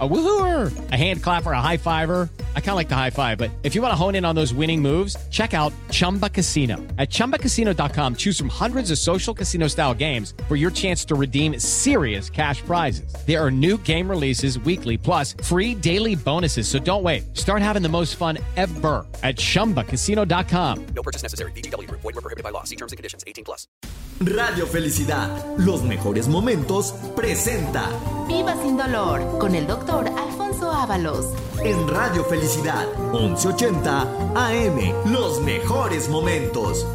A woohooer, a hand clapper, a high fiver. I kind of like the high five, but if you want to hone in on those winning moves, check out Chumba Casino. At ChumbaCasino.com, choose from hundreds of social casino style games for your chance to redeem serious cash prizes. There are new game releases weekly, plus free daily bonuses. So don't wait. Start having the most fun ever at ChumbaCasino.com. No purchase necessary. BGW. Void were prohibited by law. See terms and conditions. 18 plus. Radio Felicidad, los mejores momentos, presenta Viva sin dolor con el doctor Alfonso Ábalos. En Radio Felicidad, 1180 AM, los mejores momentos.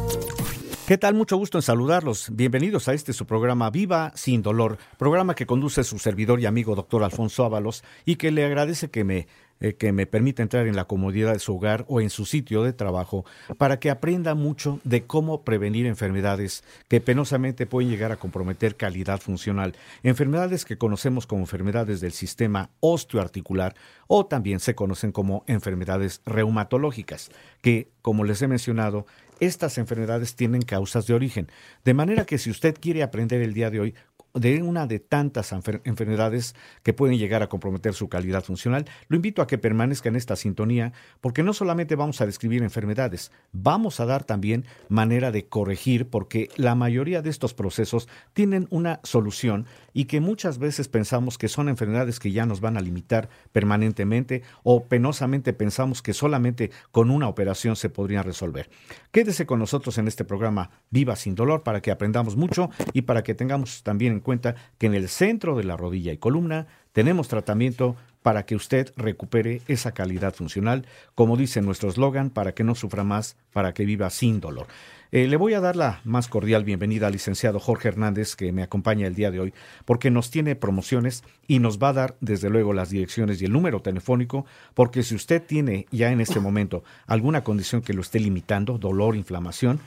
¿Qué tal? Mucho gusto en saludarlos. Bienvenidos a este su programa Viva sin dolor, programa que conduce su servidor y amigo doctor Alfonso Ábalos y que le agradece que me eh, que me permita entrar en la comodidad de su hogar o en su sitio de trabajo para que aprenda mucho de cómo prevenir enfermedades que penosamente pueden llegar a comprometer calidad funcional. Enfermedades que conocemos como enfermedades del sistema osteoarticular o también se conocen como enfermedades reumatológicas, que, como les he mencionado, estas enfermedades tienen causas de origen. De manera que si usted quiere aprender el día de hoy de una de tantas enfermedades que pueden llegar a comprometer su calidad funcional, lo invito a que permanezca en esta sintonía porque no solamente vamos a describir enfermedades, vamos a dar también manera de corregir porque la mayoría de estos procesos tienen una solución y que muchas veces pensamos que son enfermedades que ya nos van a limitar permanentemente o penosamente pensamos que solamente con una operación se podrían resolver. Quédese con nosotros en este programa Viva sin dolor para que aprendamos mucho y para que tengamos también cuenta que en el centro de la rodilla y columna tenemos tratamiento para que usted recupere esa calidad funcional, como dice nuestro eslogan, para que no sufra más, para que viva sin dolor. Eh, le voy a dar la más cordial bienvenida al licenciado Jorge Hernández, que me acompaña el día de hoy, porque nos tiene promociones y nos va a dar, desde luego, las direcciones y el número telefónico, porque si usted tiene ya en este momento alguna condición que lo esté limitando, dolor, inflamación,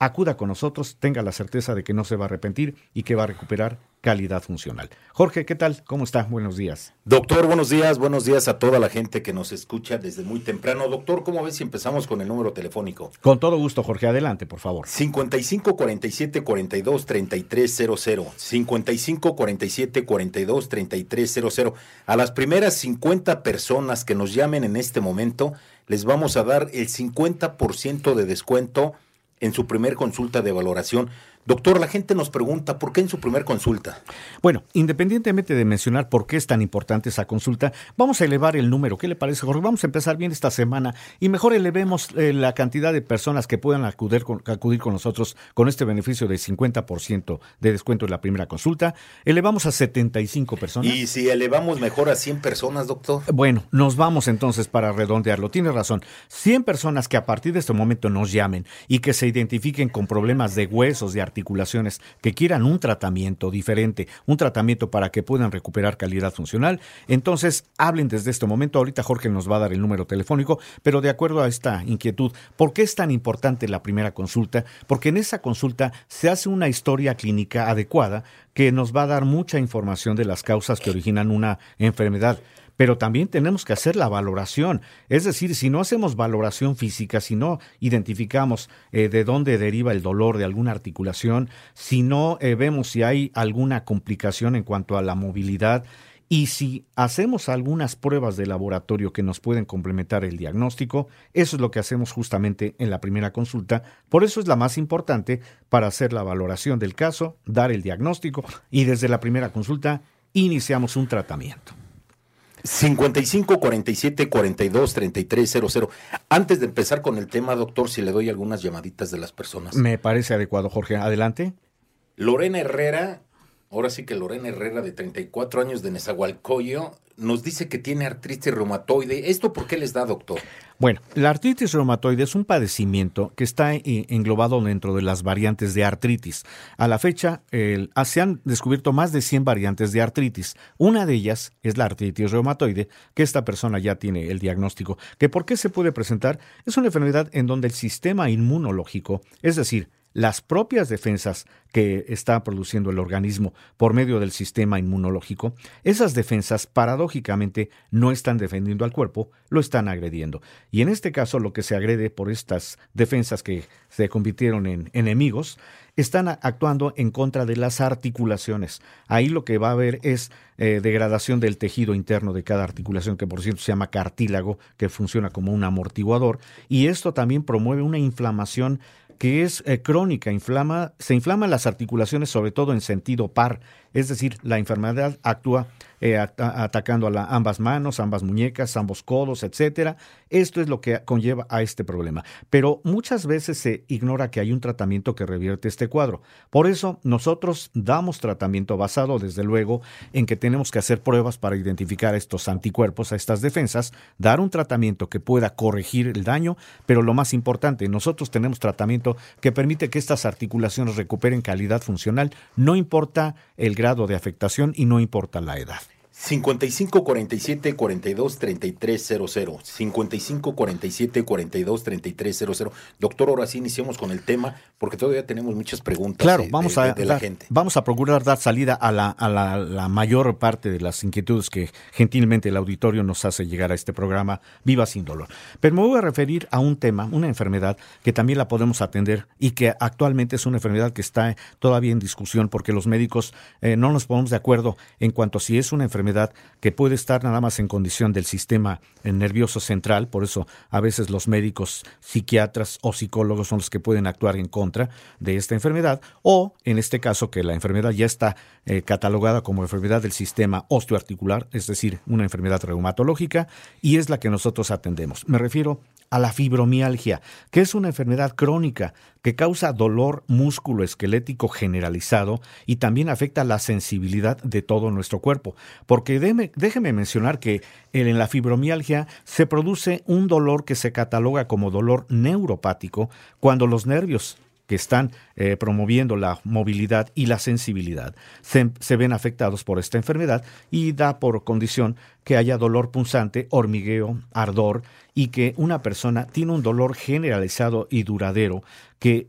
acuda con nosotros, tenga la certeza de que no se va a arrepentir y que va a recuperar calidad funcional. Jorge, ¿qué tal? ¿Cómo está? Buenos días. Doctor, buenos días, buenos días a toda la gente que nos escucha desde muy temprano. Doctor, ¿cómo ves si empezamos con el número telefónico? Con todo gusto, Jorge, adelante, por favor. 55 47 42 3300. 55 47 42 3300. A las primeras 50 personas que nos llamen en este momento, les vamos a dar el 50% de descuento en su primer consulta de valoración. Doctor, la gente nos pregunta, ¿por qué en su primer consulta? Bueno, independientemente de mencionar por qué es tan importante esa consulta, vamos a elevar el número. ¿Qué le parece, Jorge? Vamos a empezar bien esta semana y mejor elevemos eh, la cantidad de personas que puedan acudir con, acudir con nosotros con este beneficio de 50% de descuento en la primera consulta. Elevamos a 75 personas. ¿Y si elevamos mejor a 100 personas, doctor? Bueno, nos vamos entonces para redondearlo. Tiene razón. 100 personas que a partir de este momento nos llamen y que se identifiquen con problemas de huesos, de articulaciones que quieran un tratamiento diferente, un tratamiento para que puedan recuperar calidad funcional, entonces hablen desde este momento. Ahorita Jorge nos va a dar el número telefónico, pero de acuerdo a esta inquietud, ¿por qué es tan importante la primera consulta? Porque en esa consulta se hace una historia clínica adecuada que nos va a dar mucha información de las causas que originan una enfermedad pero también tenemos que hacer la valoración. Es decir, si no hacemos valoración física, si no identificamos eh, de dónde deriva el dolor de alguna articulación, si no eh, vemos si hay alguna complicación en cuanto a la movilidad, y si hacemos algunas pruebas de laboratorio que nos pueden complementar el diagnóstico, eso es lo que hacemos justamente en la primera consulta. Por eso es la más importante para hacer la valoración del caso, dar el diagnóstico y desde la primera consulta iniciamos un tratamiento. 55 47 42 33 00. Antes de empezar con el tema, doctor, si le doy algunas llamaditas de las personas. Me parece adecuado, Jorge. Adelante. Lorena Herrera, ahora sí que Lorena Herrera, de 34 años de Nezahualcóyotl, nos dice que tiene artritis reumatoide. ¿Esto por qué les da, doctor? Bueno, la artritis reumatoide es un padecimiento que está englobado dentro de las variantes de artritis. A la fecha, ah, se han descubierto más de 100 variantes de artritis. Una de ellas es la artritis reumatoide, que esta persona ya tiene el diagnóstico. ¿Que ¿Por qué se puede presentar? Es una enfermedad en donde el sistema inmunológico, es decir, las propias defensas que está produciendo el organismo por medio del sistema inmunológico, esas defensas paradójicamente no están defendiendo al cuerpo, lo están agrediendo. Y en este caso lo que se agrede por estas defensas que se convirtieron en enemigos, están actuando en contra de las articulaciones. Ahí lo que va a haber es eh, degradación del tejido interno de cada articulación, que por cierto se llama cartílago, que funciona como un amortiguador, y esto también promueve una inflamación que es eh, crónica, inflama, se inflaman las articulaciones sobre todo en sentido par, es decir, la enfermedad actúa eh, atacando a ambas manos, ambas muñecas, ambos codos, etcétera. Esto es lo que conlleva a este problema. Pero muchas veces se ignora que hay un tratamiento que revierte este cuadro. Por eso nosotros damos tratamiento basado, desde luego, en que tenemos que hacer pruebas para identificar estos anticuerpos, a estas defensas, dar un tratamiento que pueda corregir el daño, pero lo más importante, nosotros tenemos tratamiento que permite que estas articulaciones recuperen calidad funcional, no importa el grado de afectación y no importa la edad. 55 47 42 33 00. 55 47 42 33 00. Doctor, ahora sí iniciamos con el tema porque todavía tenemos muchas preguntas claro, vamos a la gente. Vamos a procurar dar salida a, la, a la, mayor parte de las inquietudes que gentilmente el auditorio nos hace llegar a este programa Viva sin dolor. Pero me voy a referir a un tema, una enfermedad que también la podemos atender y que actualmente es una enfermedad que está todavía en discusión porque los médicos eh, no nos ponemos de acuerdo en cuanto a si es una enfermedad que puede estar nada más en condición del sistema nervioso central, por eso a veces los médicos, psiquiatras o psicólogos son los que pueden actuar en contra de esta enfermedad, o en este caso que la enfermedad ya está eh, catalogada como enfermedad del sistema osteoarticular, es decir, una enfermedad reumatológica, y es la que nosotros atendemos. Me refiero a la fibromialgia, que es una enfermedad crónica que causa dolor músculo-esquelético generalizado y también afecta la sensibilidad de todo nuestro cuerpo. Porque déjeme mencionar que en la fibromialgia se produce un dolor que se cataloga como dolor neuropático cuando los nervios que están eh, promoviendo la movilidad y la sensibilidad se, ven afectados por esta enfermedad y da por condición que haya dolor punzante, hormigueo, ardor y que una persona tiene un dolor generalizado y duradero que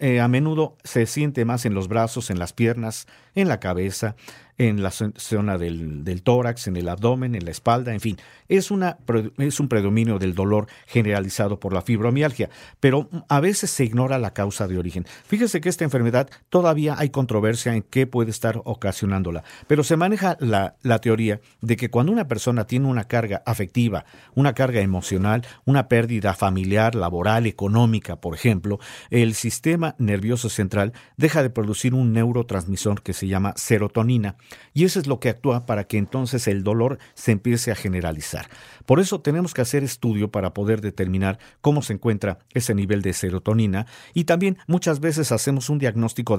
eh, a menudo se siente más en los brazos, en las piernas, en la cabeza, en la zona del, tórax, en el abdomen, en la espalda, en fin. Es, una, es un predominio del dolor generalizado por la fibromialgia, pero a veces se ignora la causa de origen. Fíjese que esta enfermedad todavía hay controversia en qué puede estar ocasionándola, pero se maneja la, la teoría de que cuando una persona tiene una carga afectiva, una carga emocional, una pérdida familiar, laboral, económica, por ejemplo, el sistema nervioso central deja de producir un neurotransmisor que se llama serotonina y eso es lo que actúa para que entonces el dolor se empiece a generalizar. Por eso tenemos que hacer estudio para poder determinar cómo se encuentra ese nivel de serotonina y también muchas veces hacemos un diagnóstico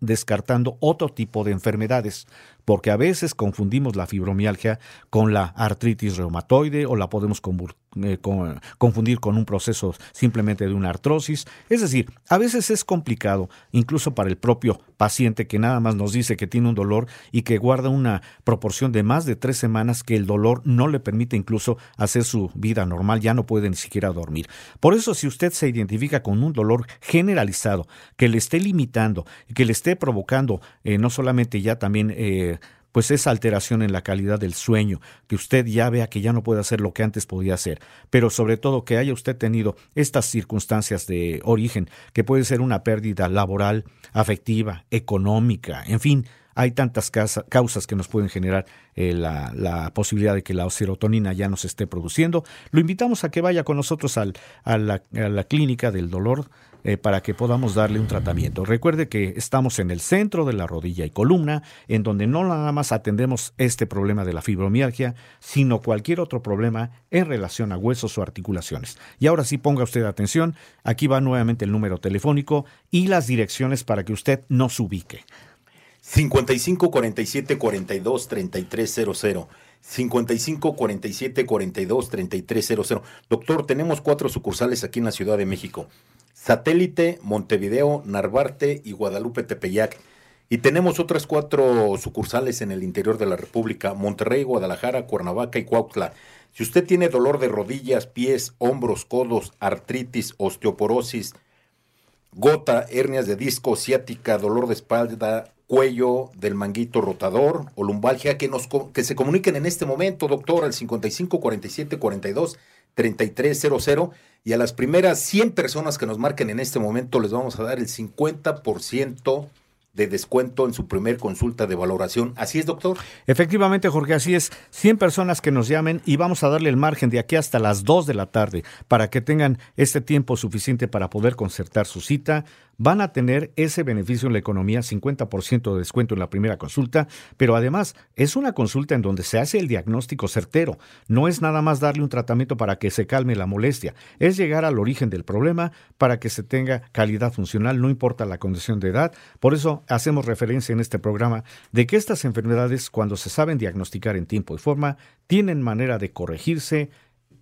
descartando otro tipo de enfermedades, porque a veces confundimos la fibromialgia con la artritis reumatoide o la podemos eh, confundir con un proceso simplemente de una artrosis. Es decir, a veces es complicado, incluso para el propio paciente que nada más nos dice que tiene un dolor y que guarda una proporción de más de tres semanas que el dolor no le permite incluso hacer su vida normal, ya no puede ni siquiera dormir. Por eso, si usted se identifica con un dolor generalizado que le esté limitando y que le esté provocando eh, no solamente ya también eh, pues esa alteración en la calidad del sueño, que usted ya vea que ya no puede hacer lo que antes podía hacer, pero sobre todo que haya usted tenido estas circunstancias de origen, que puede ser una pérdida laboral, afectiva, económica, en fin, hay tantas causas que nos pueden generar eh, la, posibilidad de que la serotonina ya no se esté produciendo. Lo invitamos a que vaya con nosotros al, a, la, clínica del dolor eh, para que podamos darle un tratamiento. Recuerde que estamos en el centro de la rodilla y columna, en donde no nada más atendemos este problema de la fibromialgia, sino cualquier otro problema en relación a huesos o articulaciones. Y ahora sí ponga usted atención, aquí va nuevamente el número telefónico y las direcciones para que usted nos ubique. 55 47 42 33 00. 55 47 42 33 00. Doctor, tenemos cuatro sucursales aquí en la Ciudad de México: Satélite, Montevideo, Narvarte y Guadalupe Tepeyac. Y tenemos otras cuatro sucursales en el interior de la República: Monterrey, Guadalajara, Cuernavaca y Cuautla. Si usted tiene dolor de rodillas, pies, hombros, codos, artritis, osteoporosis, gota, hernias de disco, ciática, dolor de espalda, cuello del manguito rotador o lumbalgia que, nos, que se comuniquen en este momento, doctor, al 55 47 42 3300 y a las primeras 100 personas que nos marquen en este momento les vamos a dar el 50% de descuento en su primer consulta de valoración. ¿Así es, doctor? Efectivamente, Jorge, así es. 100 personas que nos llamen y vamos a darle el margen de aquí hasta las 2 de la tarde para que tengan este tiempo suficiente para poder concertar su cita, van a tener ese beneficio en la economía, 50% de descuento en la primera consulta, pero además es una consulta en donde se hace el diagnóstico certero. No es nada más darle un tratamiento para que se calme la molestia, es llegar al origen del problema para que se tenga calidad funcional, no importa la condición de edad. Por eso hacemos referencia en este programa de que estas enfermedades, cuando se saben diagnosticar en tiempo y forma, tienen manera de corregirse,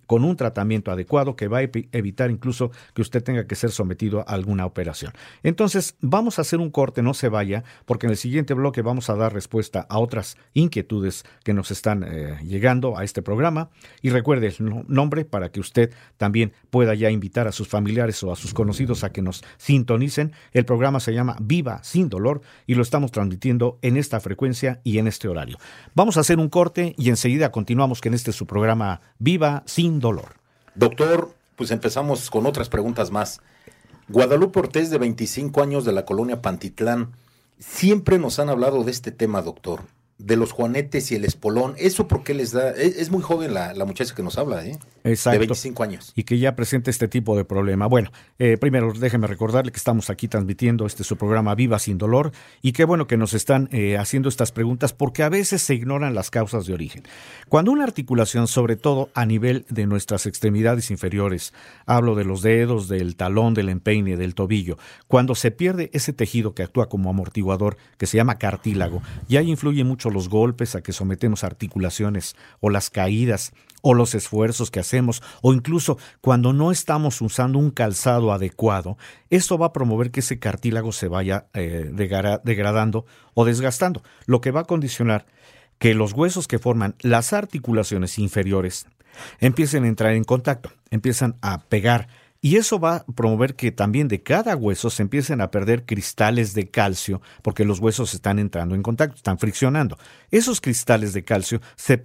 con un tratamiento adecuado que va a evitar incluso que usted tenga que ser sometido a alguna operación. Entonces, vamos a hacer un corte, no se vaya, porque en el siguiente bloque vamos a dar respuesta a otras inquietudes que nos están eh, llegando a este programa. Y recuerde el nombre para que usted también pueda ya invitar a sus familiares o a sus conocidos a que nos sintonicen. El programa se llama Viva sin dolor y lo estamos transmitiendo en esta frecuencia y en este horario. Vamos a hacer un corte y enseguida continuamos que en este su programa Viva sin dolor. Doctor, pues empezamos con otras preguntas más. Guadalupe Ortiz, de 25 años de la colonia Pantitlán, siempre nos han hablado de este tema, doctor de los juanetes y el espolón. ¿Eso por qué les da? Es, muy joven la, muchacha que nos habla, ¿eh? Exacto. De 25 años. Y que ya presenta este tipo de problema. Bueno, eh, primero déjeme recordarle que estamos aquí transmitiendo este su programa Viva sin Dolor y qué bueno que nos están eh, haciendo estas preguntas porque a veces se ignoran las causas de origen. Cuando una articulación, sobre todo a nivel de nuestras extremidades inferiores, hablo de los dedos, del talón, del empeine, del tobillo, cuando se pierde ese tejido que actúa como amortiguador, que se llama cartílago, y ahí influye mucho los golpes a que sometemos articulaciones o las caídas o los esfuerzos que hacemos o incluso cuando no estamos usando un calzado adecuado, esto va a promover que ese cartílago se vaya eh, degradando o desgastando, lo que va a condicionar que los huesos que forman las articulaciones inferiores empiecen a entrar en contacto, empiezan a pegar y eso va a promover que también de cada hueso se empiecen a perder cristales de calcio, porque los huesos están entrando en contacto, están friccionando. Esos cristales de calcio se,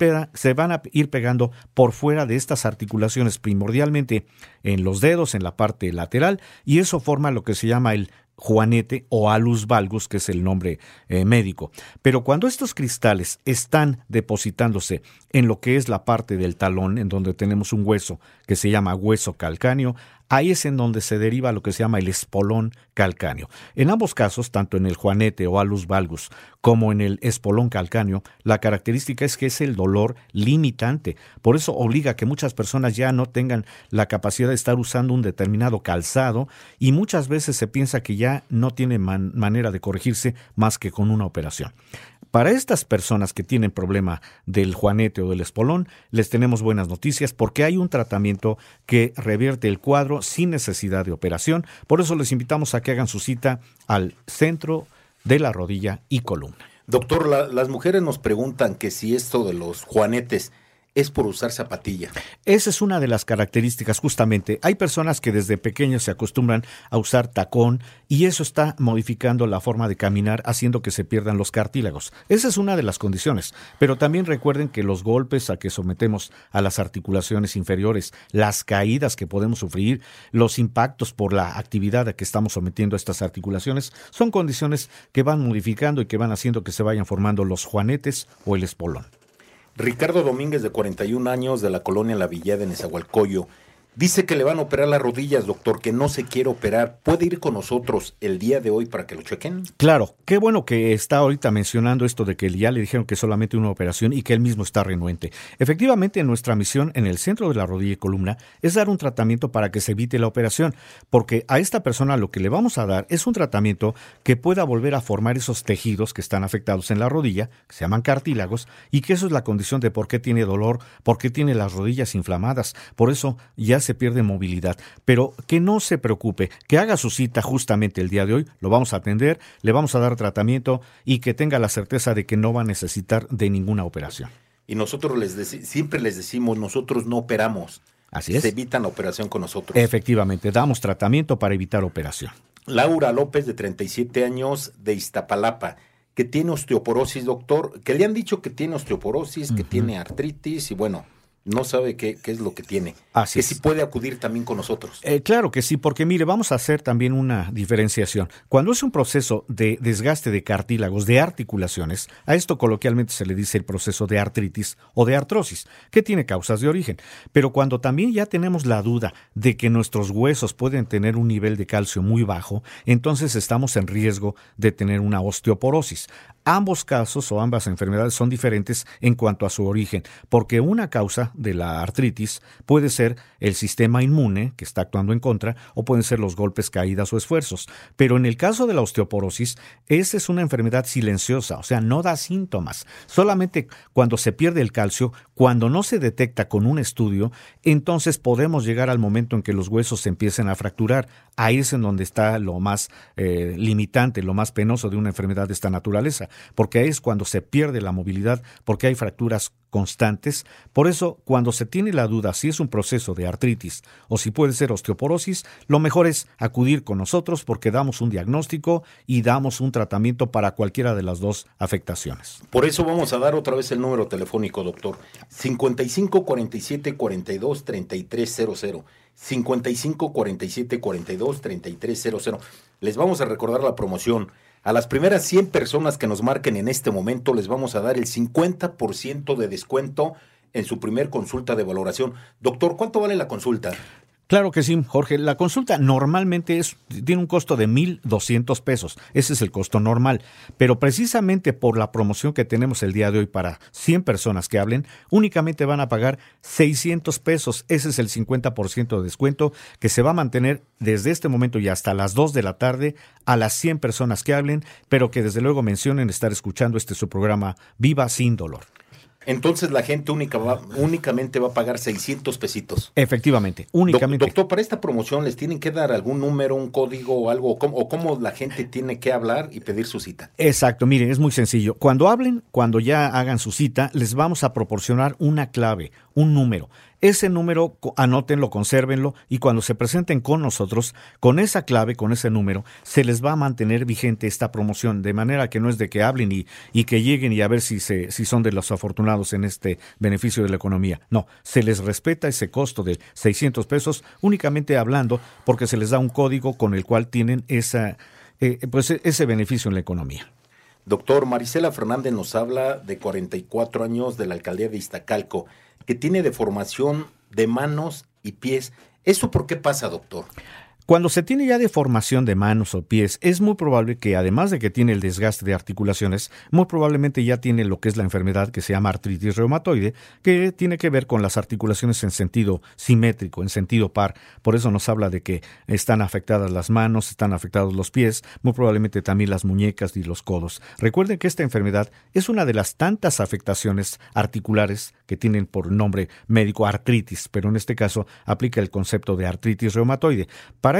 van a ir pegando por fuera de estas articulaciones, primordialmente en los dedos, en la parte lateral, y eso forma lo que se llama el juanete o alus valgus, que es el nombre eh, médico. Pero cuando estos cristales están depositándose en lo que es la parte del talón, en donde tenemos un hueso que se llama hueso calcáneo, ahí es en donde se deriva lo que se llama el espolón calcáneo. En ambos casos, tanto en el juanete o alus valgus como en el espolón calcáneo, la característica es que es el dolor limitante. Por eso obliga a que muchas personas ya no tengan la capacidad de estar usando un determinado calzado y muchas veces se piensa que ya no tiene manera de corregirse más que con una operación. Para estas personas que tienen problema del juanete o del espolón, les tenemos buenas noticias porque hay un tratamiento que revierte el cuadro sin necesidad de operación. Por eso les invitamos a que hagan su cita al centro de la rodilla y columna. Doctor, las mujeres nos preguntan que si esto de los juanetes es por usar zapatilla. Esa es una de las características justamente. Hay personas que desde pequeños se acostumbran a usar tacón y eso está modificando la forma de caminar haciendo que se pierdan los cartílagos. Esa es una de las condiciones. Pero también recuerden que los golpes a que sometemos a las articulaciones inferiores, las caídas que podemos sufrir, los impactos por la actividad a que estamos sometiendo a estas articulaciones, son condiciones que van modificando y que van haciendo que se vayan formando los juanetes o el espolón. Ricardo Domínguez, de 41 años, de la colonia La Villada, en Nezahualcóyotl, Dice que le van a operar las rodillas, doctor, que no se quiere operar. ¿Puede ir con nosotros el día de hoy para que lo chequen? Claro, qué bueno que está ahorita mencionando esto de que ya le dijeron que solamente una operación y que él mismo está renuente. Efectivamente, nuestra misión en el centro de la rodilla y columna es dar un tratamiento para que se evite la operación, porque a esta persona lo que le vamos a dar es un tratamiento que pueda volver a formar esos tejidos que están afectados en la rodilla, que se llaman cartílagos, y que eso es la condición de por qué tiene dolor, por qué tiene las rodillas inflamadas. Por eso ya se pierde movilidad. Pero que no se preocupe, que haga su cita justamente el día de hoy, lo vamos a atender, le vamos a dar tratamiento y que tenga la certeza de que no va a necesitar de ninguna operación. Y nosotros les siempre les decimos, nosotros no operamos. Así es. Se evitan la operación con nosotros. Efectivamente, damos tratamiento para evitar operación. Laura López, de 37 años, de Iztapalapa, que tiene osteoporosis, doctor, que le han dicho que tiene osteoporosis, que tiene artritis y bueno, no sabe qué, qué es lo que tiene. Así que si puede acudir también con nosotros. Eh, claro que sí, porque mire, vamos a hacer también una diferenciación. Cuando es un proceso de desgaste de cartílagos, de articulaciones, a esto coloquialmente se le dice el proceso de artritis o de artrosis, que tiene causas de origen. Pero cuando también ya tenemos la duda de que nuestros huesos pueden tener un nivel de calcio muy bajo, entonces estamos en riesgo de tener una osteoporosis. Ambos casos o ambas enfermedades son diferentes en cuanto a su origen, porque una causa de la artritis puede ser el sistema inmune que está actuando en contra o pueden ser los golpes, caídas o esfuerzos. Pero en el caso de la osteoporosis, esa es una enfermedad silenciosa, o sea, no da síntomas. Solamente cuando se pierde el calcio, cuando no se detecta con un estudio, entonces podemos llegar al momento en que los huesos se empiecen a fracturar. Ahí es en donde está lo más eh, limitante, lo más penoso de una enfermedad de esta naturaleza, porque ahí es cuando se pierde la movilidad, porque hay fracturas constantes. Por eso, cuando se tiene la duda si es un proceso de artritis o si puede ser osteoporosis, lo mejor es acudir con nosotros porque damos un diagnóstico y damos un tratamiento para cualquiera de las dos afectaciones. Por eso vamos a dar otra vez el número telefónico, doctor. 55 47 42 3300. 55 47 42 3300. Les vamos a recordar la promoción. A las primeras 100 personas que nos marquen en este momento les vamos a dar el 50% de descuento en su primer consulta de valoración. Doctor, ¿cuánto vale la consulta? Claro que sí, Jorge. La consulta normalmente es, tiene un costo de 1.200 pesos. Ese es el costo normal. Pero precisamente por la promoción que tenemos el día de hoy para 100 personas que hablen, únicamente van a pagar 600 pesos. Ese es el 50% de descuento que se va a mantener desde este momento y hasta las 2 de la tarde a las 100 personas que hablen, pero que desde luego mencionen estar escuchando este su programa Viva sin dolor. Entonces la gente única va- únicamente va a pagar 600 pesitos. Efectivamente, únicamente. Doctor, para esta promoción les tienen que dar algún número, un código o algo, o cómo, o cómo la gente tiene que hablar y pedir su cita. Exacto, miren, es muy sencillo. Cuando hablen, cuando ya hagan su cita, les vamos a proporcionar una clave, un número. Ese número, anótenlo, consérvenlo y cuando se presenten con nosotros, con esa clave, con ese número, se les va a mantener vigente esta promoción, de manera que no es de que hablen y, y que lleguen y a ver si, se, si son de los afortunados en este beneficio de la economía. No, se les respeta ese costo de 600 pesos únicamente hablando porque se les da un código con el cual tienen esa, eh, pues, ese beneficio en la economía. Doctor, Marisela Fernández nos habla de 44 años de la alcaldía de Iztacalco, que tiene deformación de manos y pies. ¿Eso por qué pasa, doctor? Cuando se tiene ya deformación de manos o pies, es muy probable que además de que tiene el desgaste de articulaciones, muy probablemente ya tiene lo que es la enfermedad que se llama artritis reumatoide, que tiene que ver con las articulaciones en sentido simétrico, en sentido par. Por eso nos habla de que están afectadas las manos, están afectados los pies, muy probablemente también las muñecas y los codos. Recuerden que esta enfermedad es una de las tantas afectaciones articulares que tienen por nombre médico artritis, pero en este caso aplica el concepto de artritis reumatoide.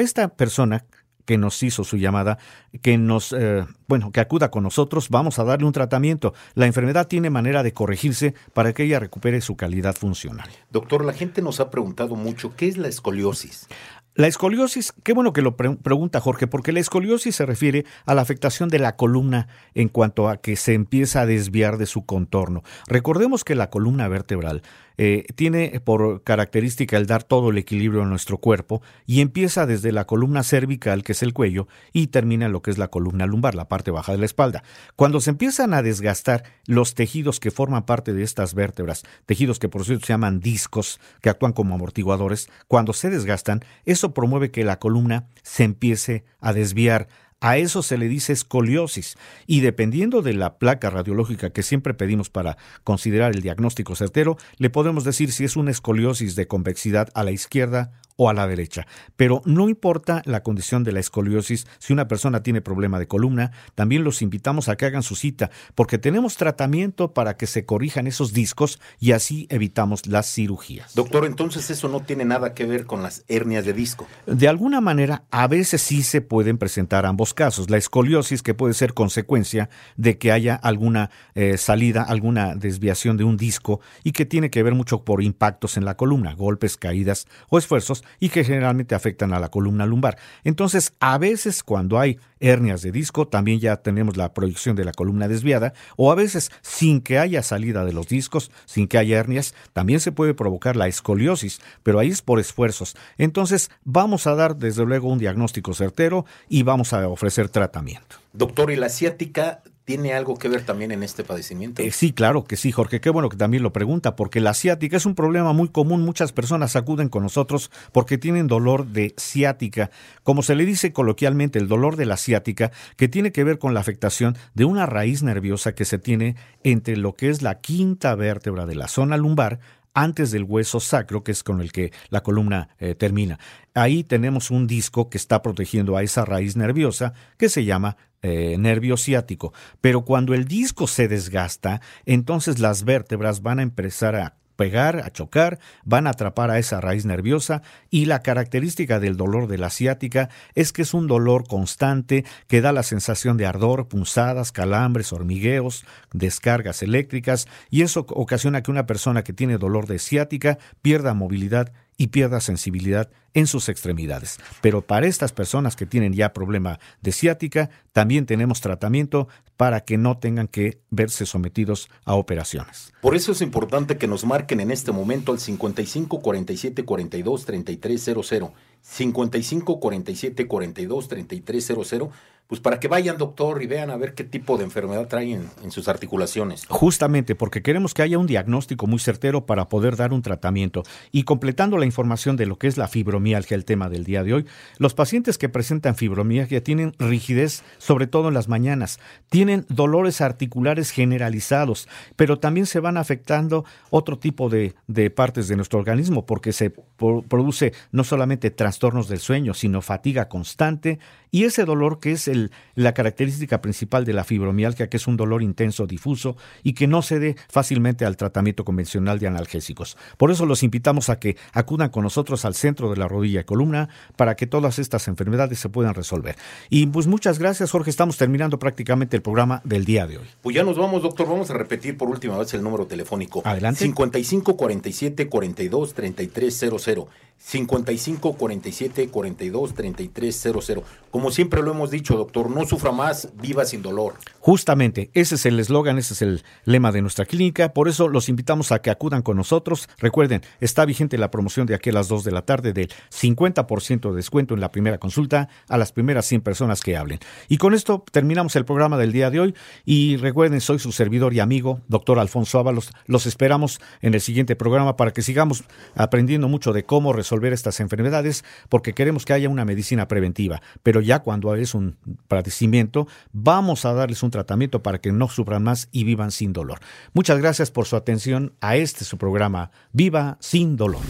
Esta persona que nos hizo su llamada, que nos, eh, bueno, que acuda con nosotros, vamos a darle un tratamiento. La enfermedad tiene manera de corregirse para que ella recupere su calidad funcional. Doctor, la gente nos ha preguntado mucho, ¿qué es la escoliosis? La escoliosis, qué bueno que lo pre- pregunta Jorge, porque la escoliosis se refiere a la afectación de la columna en cuanto a que se empieza a desviar de su contorno. Recordemos que la columna vertebral eh, tiene por característica el dar todo el equilibrio a nuestro cuerpo y empieza desde la columna cervical, que es el cuello, y termina en lo que es la columna lumbar, la parte baja de la espalda. Cuando se empiezan a desgastar los tejidos que forman parte de estas vértebras, tejidos que por cierto se llaman discos, que actúan como amortiguadores, cuando se desgastan, eso promueve que la columna se empiece a desviar. A eso se le dice escoliosis. Y dependiendo de la placa radiológica que siempre pedimos para considerar el diagnóstico certero, le podemos decir si es una escoliosis de convexidad a la izquierda o a la derecha. Pero no importa la condición de la escoliosis, si una persona tiene problema de columna, también los invitamos a que hagan su cita, porque tenemos tratamiento para que se corrijan esos discos y así evitamos las cirugías. Doctor, entonces eso no tiene nada que ver con las hernias de disco. De alguna manera, a veces sí se pueden presentar ambos casos. La escoliosis, que puede ser consecuencia de que haya alguna eh, salida, alguna desviación de un disco y que tiene que ver mucho por impactos en la columna, golpes, caídas o esfuerzos, y que generalmente afectan a la columna lumbar. Entonces, a veces cuando hay hernias de disco, también ya tenemos la proyección de la columna desviada, o a veces sin que haya salida de los discos, sin que haya hernias, también se puede provocar la escoliosis, pero ahí es por esfuerzos. Entonces, vamos a dar desde luego un diagnóstico certero y vamos a ofrecer tratamiento. Doctor, ¿y la ciática tiene algo que ver también en este padecimiento? Eh, sí, claro que sí, Jorge. Qué bueno que también lo pregunta, porque la ciática es un problema muy común. Muchas personas acuden con nosotros porque tienen dolor de ciática. Como se le dice coloquialmente, el dolor de la ciática, que tiene que ver con la afectación de una raíz nerviosa que se tiene entre lo que es la quinta vértebra de la zona lumbar antes del hueso sacro, que es con el que la columna eh, termina. Ahí tenemos un disco que está protegiendo a esa raíz nerviosa que se llama eh, nervio ciático. Pero cuando el disco se desgasta, entonces las vértebras van a empezar a a chocar, van a atrapar a esa raíz nerviosa y la característica del dolor de la ciática es que es un dolor constante que da la sensación de ardor, punzadas, calambres, hormigueos, descargas eléctricas y eso ocasiona que una persona que tiene dolor de ciática pierda movilidad y pierda sensibilidad en sus extremidades. Pero para estas personas que tienen ya problema de ciática, también tenemos tratamiento para que no tengan que verse sometidos a operaciones. Por eso es importante que nos marquen en este momento al 55 47 42 33 00, 55 47 42 33 00 pues para que vayan, doctor, y vean a ver qué tipo de enfermedad traen en, sus articulaciones. Justamente porque queremos que haya un diagnóstico muy certero para poder dar un tratamiento. Y completando la información de lo que es la fibromialgia, el tema del día de hoy, los pacientes que presentan fibromialgia tienen rigidez, sobre todo en las mañanas, tienen dolores articulares generalizados, pero también se van afectando otro tipo de, partes de nuestro organismo, porque se produce no solamente trastornos del sueño, sino fatiga constante, y ese dolor que es el, la característica principal de la fibromialgia, que es un dolor intenso, difuso y que no cede fácilmente al tratamiento convencional de analgésicos. Por eso los invitamos a que acudan con nosotros al centro de la rodilla y columna para que todas estas enfermedades se puedan resolver. Y pues muchas gracias, Jorge. Estamos terminando prácticamente el programa del día de hoy. Pues ya nos vamos, doctor. Vamos a repetir por última vez el número telefónico. Adelante. 55 47 42 33 00. 55 47 42 33 00. Como siempre lo hemos dicho, doctor, no sufra más, viva sin dolor. Justamente, ese es el eslogan, ese es el lema de nuestra clínica. Por eso los invitamos a que acudan con nosotros. Recuerden, está vigente la promoción de aquí a las 2 de la tarde del 50% de descuento en la primera consulta a las primeras 100 personas que hablen. Y con esto terminamos el programa del día de hoy. Y recuerden, soy su servidor y amigo, doctor Alfonso Ábalos. Los esperamos en el siguiente programa para que sigamos aprendiendo mucho de cómo resolver estas enfermedades, porque queremos que haya una medicina preventiva. Pero ya cuando es un padecimiento, vamos a darles un tratamiento para que no sufran más y vivan sin dolor. Muchas gracias por su atención a este su programa Viva sin dolor.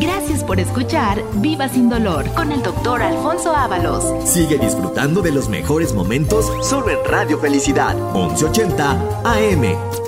Gracias por escuchar Viva sin dolor con el doctor Alfonso Ábalos. Sigue disfrutando de los mejores momentos solo en Radio Felicidad 1180 AM.